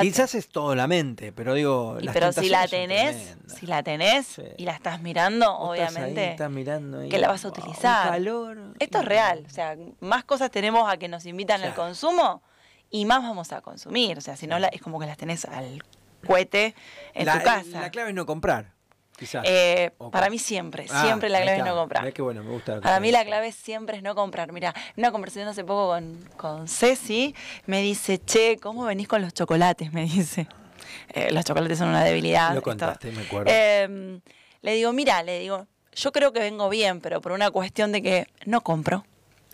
Quizás es todo la mente, pero digo. Y las pero si la tenés, si la tenés Sí. y la estás mirando, Vos estás ahí, obviamente estás mirando ahí, que la vas a wow, utilizar. calor, Esto es real, o sea, más cosas tenemos a que nos invitan al Claro. consumo y más vamos a consumir, o sea, si no la- es como que las tenés al cohete en la, tu casa. La clave es no comprar, quizás. Eh, para mí siempre, Ah, siempre la clave es no comprar. Qué bueno, me gusta Para mí la clave siempre es no comprar. Mira, una conversación hace poco con, con Ceci, me dice, che, ¿cómo venís con los chocolates? Me dice. Eh, los chocolates son una debilidad. Lo contaste, me acuerdo. Eh, le digo, mira, le digo, yo creo que vengo bien, pero por una cuestión de que no compro.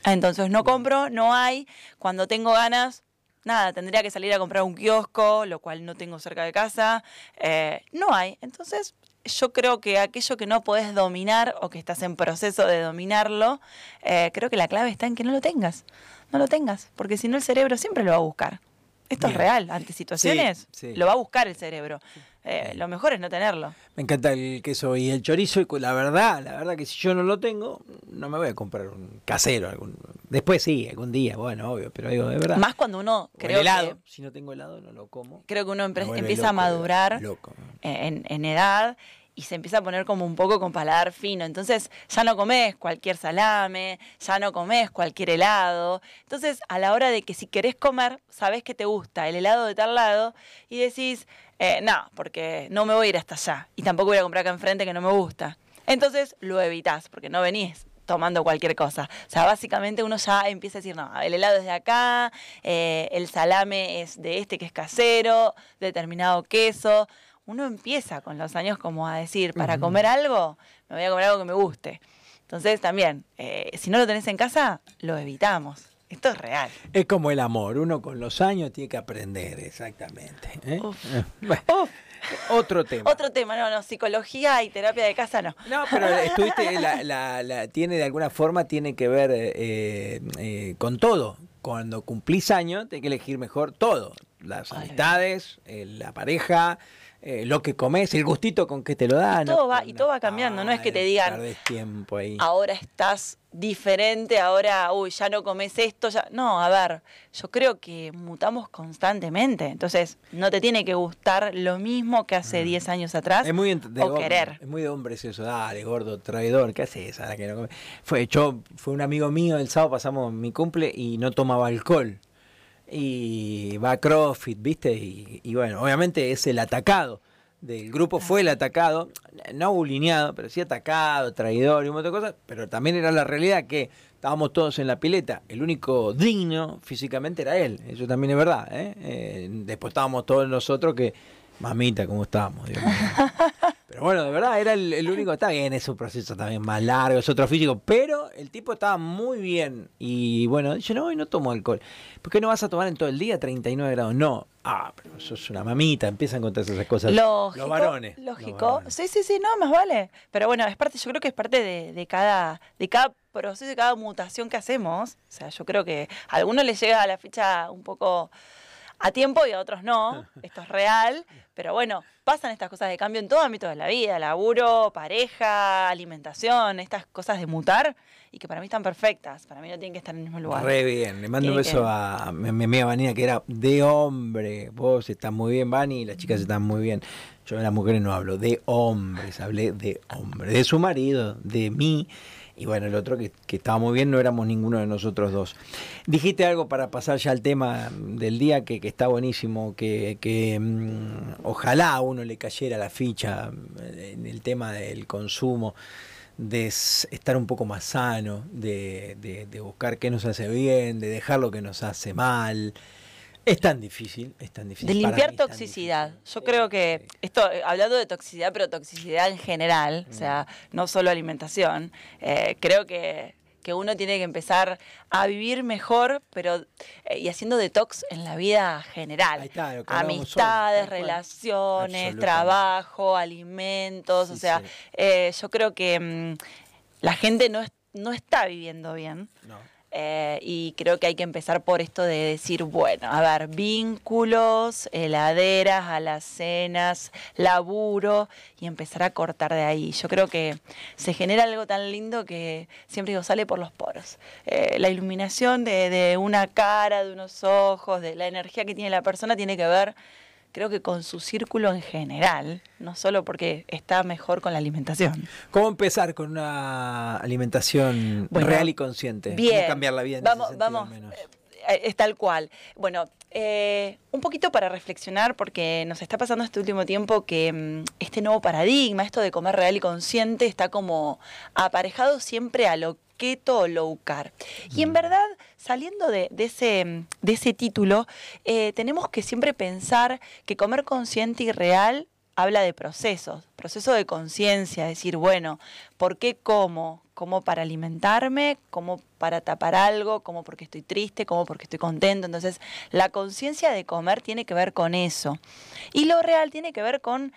Entonces no compro, no hay. Cuando tengo ganas, nada, tendría que salir a comprar un kiosco, lo cual no tengo cerca de casa. Eh, no hay. Entonces yo creo que aquello que no podés dominar o que estás en proceso de dominarlo, eh, creo que la clave está en que no lo tengas. No lo tengas, porque si no el cerebro siempre lo va a buscar. Esto Bien. es real, ante situaciones sí. lo va a buscar el cerebro. Eh, lo mejor es no tenerlo. Me encanta el queso y el chorizo y la verdad, la verdad que si yo no lo tengo, no me voy a comprar un casero. Algún, después sí, algún día, bueno, obvio, pero digo, de verdad. Más cuando uno O el creo helado, que, si no tengo helado no lo como. creo que uno empieza a madurar Loco. en, en edad y se empieza a poner como un poco con paladar fino. Entonces ya no comes cualquier salame, ya no comes cualquier helado. Entonces a la hora de que si querés comer, sabés que te gusta el helado de tal lado y decís, eh, no, porque no me voy a ir hasta allá. Y tampoco voy a comprar acá enfrente que no me gusta. Entonces lo evitás porque no venís tomando cualquier cosa. O sea, básicamente uno ya empieza a decir, no, el helado es de acá, eh, el salame es de este que es casero, determinado queso. Uno empieza con los años como a decir, para comer algo, me voy a comer algo que me guste. Entonces también, eh, si no lo tenés en casa, lo evitamos. Esto es real. Es como el amor, uno con los años tiene que aprender, exactamente. ¿eh? Uf. Eh, bueno, Uf, otro tema. otro tema, no, no, psicología y terapia de casa no. No, pero estuviste, la, la- la- tiene de alguna forma, tiene que ver eh, eh, con todo. Cuando cumplís años, tenés que elegir mejor todo. Las amistades, la pareja, eh, lo que comes, el gustito con que te lo dan. todo va- y todo va cambiando, no es que te digan, tiempo ahí. ahora estás diferente, ahora, uy, ya no comes esto, ya. No, a ver, yo creo que mutamos constantemente. Entonces, no te tiene que gustar lo mismo que hace 10 años atrás Mm. Es muy de o querer. Es muy de hombres eso, dale, gordo, traidor, ¿qué haces? Ahora que no come? Fue, yo, fue un amigo mío, el sábado pasamos mi cumple y no tomaba alcohol. Y va a CrossFit, ¿viste? Y, y bueno, obviamente es el atacado del grupo, fue el atacado, no bulineado, pero sí atacado, traidor y un montón de cosas, pero también era la realidad que estábamos todos en la pileta, el único digno físicamente era él, eso también es verdad, ¿eh? Eh, después estábamos todos nosotros que, mamita, ¿cómo estábamos? Dios mío. Pero bueno, de verdad, era el, el único. Está bien, es un proceso también más largo, es otro físico. Pero el tipo estaba muy bien. Y bueno, dice: No, hoy no tomo alcohol. ¿Por qué no vas a tomar en todo el día 39 grados? No. Ah, pero sos una mamita. Empiezan con todas esas cosas. Lógico, los varones. los Lógico. varones. Sí, sí, sí, no, más vale. Pero bueno, es parte, yo creo que es parte de, de cada, de cada proceso, de cada mutación que hacemos. O sea, yo creo que a algunos les llega a la fecha un poco a tiempo y a otros no. Esto es real. Pero bueno, pasan estas cosas de cambio en todo ámbito de la vida, laburo, pareja, alimentación, estas cosas de mutar y que para mí están perfectas. Para mí no tienen que estar en el mismo lugar. Re bien. Le mando un beso que- a mi mi amiga Vanina, que era de hombre. Vos estás muy bien, Vani, y las chicas están muy bien. Yo de las mujeres no hablo, de hombres, hablé de hombre, de su marido, de mí. Y bueno, el otro que, que estaba muy bien, no éramos ninguno de nosotros dos. Dijiste algo para pasar ya al tema del día que, está buenísimo, que, mm, ojalá a uno le cayera la ficha eh, en el tema del consumo de estar un poco más sano, de- de buscar qué nos hace bien, de dejar lo que nos hace mal. Es tan difícil, es tan difícil. De limpiar toxicidad. Yo creo que esto, eh, hablando de toxicidad, pero toxicidad en general, o sea, Mm. no solo alimentación, eh, creo que, que uno tiene que empezar a vivir mejor, pero eh, y haciendo detox en la vida general. Ahí está, lo que hoy, Amistades, relaciones, trabajo, alimentos, Sí, o sea, sí. eh, yo creo que mm, la gente no, es- no está viviendo bien. No. Eh, y creo que hay que empezar por esto de decir, bueno, a ver, vínculos, heladeras, alacenas, laburo y empezar a cortar de ahí. Yo creo que se genera algo tan lindo que siempre digo, sale por los poros. Eh, la iluminación de, de una cara, de unos ojos, de la energía que tiene la persona tiene que ver creo que con su círculo en general, no solo porque está mejor con la alimentación. ¿Cómo empezar con una alimentación real y consciente? Bien. ¿Cómo cambiar la vida en vamos, ese sentido vamos, menos? eh, es tal cual. Bueno, eh, un poquito para reflexionar, porque nos está pasando este último tiempo que mm, este nuevo paradigma, esto de comer real y consciente, está como aparejado siempre a lo keto o low carb. Y en verdad, saliendo de, ese, mm, de ese título, eh, tenemos que siempre pensar que comer consciente y real habla de procesos, proceso de conciencia, decir, bueno, ¿por qué como? Como para alimentarme, como para tapar algo, como porque estoy triste, como porque estoy contento. Entonces, la conciencia de comer tiene que ver con eso. Y lo real tiene que ver con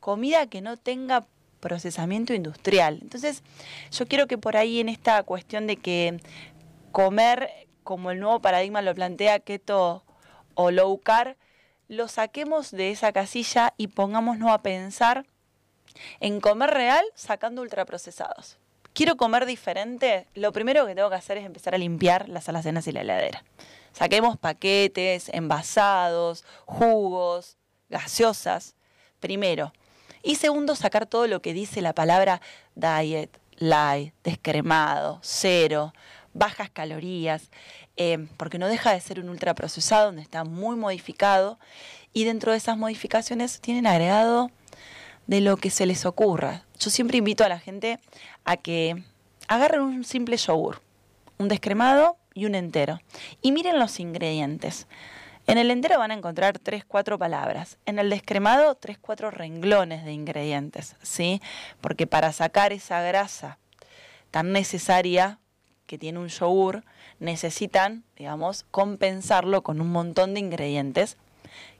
comida que no tenga procesamiento industrial. Entonces, yo quiero que por ahí en esta cuestión de que comer, como el nuevo paradigma lo plantea, keto o low carb, lo saquemos de esa casilla y pongámonos a pensar en comer real sacando ultraprocesados. Quiero comer diferente, lo primero que tengo que hacer es empezar a limpiar las alacenas y la heladera. Saquemos paquetes, envasados, jugos, gaseosas, primero. Y segundo, sacar todo lo que dice la palabra diet, light, descremado, cero, bajas calorías, eh, porque no deja de ser un ultraprocesado donde está muy modificado y dentro de esas modificaciones tienen agregado de lo que se les ocurra. Yo siempre invito a la gente a que agarren un simple yogur, un descremado y un entero, y miren los ingredientes. En el entero van a encontrar tres, cuatro palabras. En el descremado, tres, cuatro renglones de ingredientes, ¿sí? Porque para sacar esa grasa tan necesaria que tiene un yogur, necesitan, digamos, compensarlo con un montón de ingredientes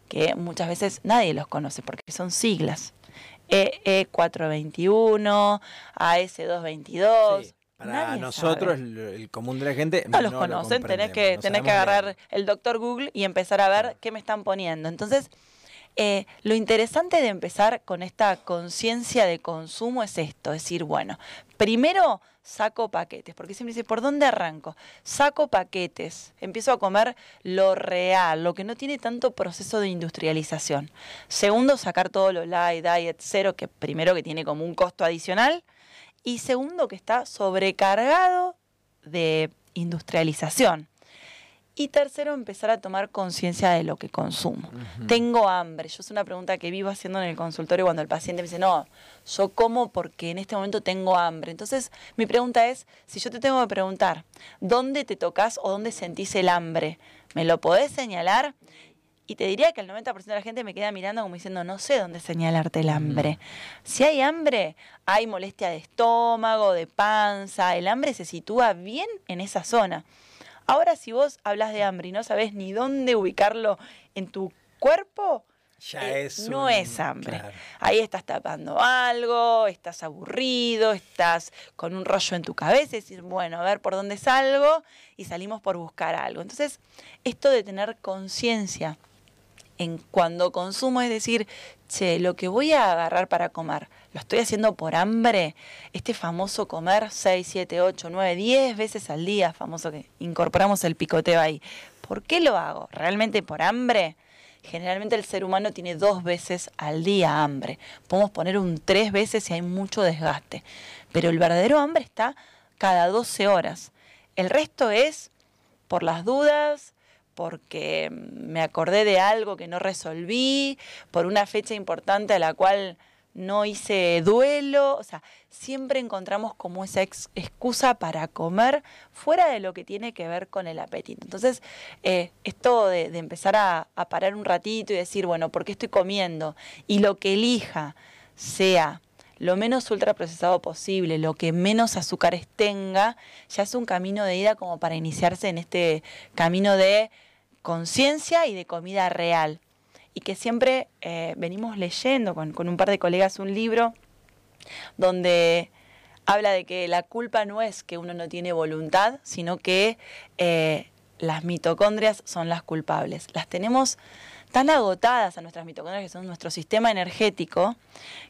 que muchas veces nadie los conoce porque son siglas. E EE421, AS222. Sí, Para Nadie nosotros, sabe. el, común de la gente, no los lo conocen, tenés comprendemos, que, no tenés que agarrar el doctor Google y empezar a ver qué me están poniendo. Entonces, eh, lo interesante de empezar con esta conciencia de consumo es esto, es decir, bueno, primero saco paquetes, porque siempre dice, ¿por dónde arranco? Saco paquetes, empiezo a comer lo real, lo que no tiene tanto proceso de industrialización. Segundo, sacar todo lo light, diet, cero, que primero que tiene como un costo adicional, y segundo que está sobrecargado de industrialización. Y tercero, empezar a tomar conciencia de lo que consumo. Tengo hambre. Yo es una pregunta que vivo haciendo en el consultorio cuando el paciente me dice, no, yo como porque en este momento tengo hambre. Entonces, mi pregunta es, si yo te tengo que preguntar, ¿dónde te tocas o dónde sentís el hambre? ¿Me lo podés señalar? Y te diría que el 90% de la gente me queda mirando como diciendo, no sé dónde señalarte el hambre. Si hay hambre, hay molestia de estómago, de panza. El hambre se sitúa bien en esa zona. Ahora, si vos hablas de hambre y no sabés ni dónde ubicarlo en tu cuerpo, Ya eh, es no un- es hambre. claro. Ahí estás tapando algo, estás aburrido, estás con un rollo en tu cabeza y decir, bueno, a ver por dónde salgo y salimos por buscar algo. Entonces, esto de tener conciencia en cuando consumo, es decir, che, lo que voy a agarrar para comer, ¿lo estoy haciendo por hambre? Este famoso comer 6, 7, 8, 9, 10 veces al día, famoso que incorporamos el picoteo ahí. ¿Por qué lo hago? ¿Realmente por hambre? Generalmente el ser humano tiene dos veces al día hambre. Podemos poner un tres veces si hay mucho desgaste. Pero el verdadero hambre está cada 12 horas. El resto es por las dudas, porque me acordé de algo que no resolví, por una fecha importante a la cual no hice duelo, o sea, siempre encontramos como esa ex- excusa para comer fuera de lo que tiene que ver con el apetito. Entonces, eh, esto de, de empezar a, a parar un ratito y decir, bueno, ¿por qué estoy comiendo? Y lo que elija sea lo menos ultraprocesado posible, lo que menos azúcares tenga, ya es un camino de ida como para iniciarse en este camino de conciencia y de comida real. Y que siempre eh, venimos leyendo con, un par de colegas un libro donde habla de que la culpa no es que uno no tiene voluntad, sino que eh, las mitocondrias son las culpables. Las tenemos tan agotadas a nuestras mitocondrias, que son nuestro sistema energético,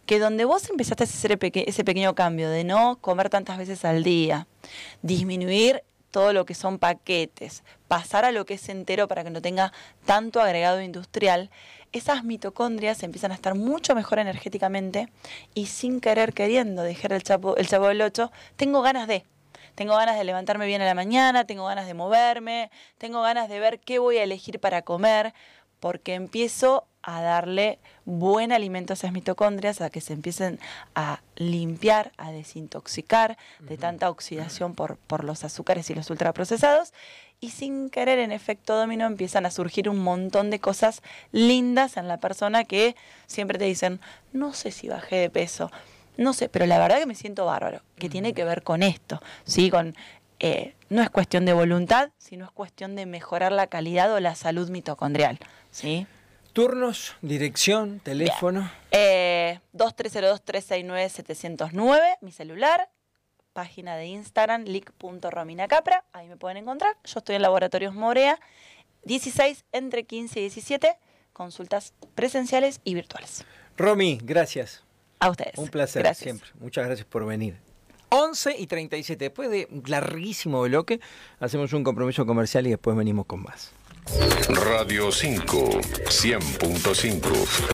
que donde vos empezaste a hacer ese pequeño cambio de no comer tantas veces al día, disminuir todo lo que son paquetes, pasar a lo que es entero para que no tenga tanto agregado industrial, esas mitocondrias empiezan a estar mucho mejor energéticamente y sin querer queriendo dejar el chapo, el chapo del 8, tengo ganas de. Tengo ganas de levantarme bien a la mañana, tengo ganas de moverme, tengo ganas de ver qué voy a elegir para comer, porque empiezo a darle buen alimento a esas mitocondrias, a que se empiecen a limpiar, a desintoxicar de tanta oxidación por, por los azúcares y los ultraprocesados. Y sin querer, en efecto dominó, empiezan a surgir un montón de cosas lindas en la persona que siempre te dicen, no sé si bajé de peso, no sé, pero la verdad que me siento bárbaro, que tiene que ver con esto, ¿sí? Con eh, no es cuestión de voluntad, sino es cuestión de mejorar la calidad o la salud mitocondrial. ¿sí? Turnos, dirección, teléfono. Eh, 2302-369-709, mi celular, página de Instagram, lic.rominacapra, ahí me pueden encontrar. Yo estoy en Laboratorios Morea, 16 entre 15 y 17, consultas presenciales y virtuales. Romy, gracias. A ustedes. Un placer siempre. Muchas gracias por venir. 11 y 37. Después de un larguísimo bloque, hacemos un compromiso comercial y después venimos con más. Radio 5, 100.5.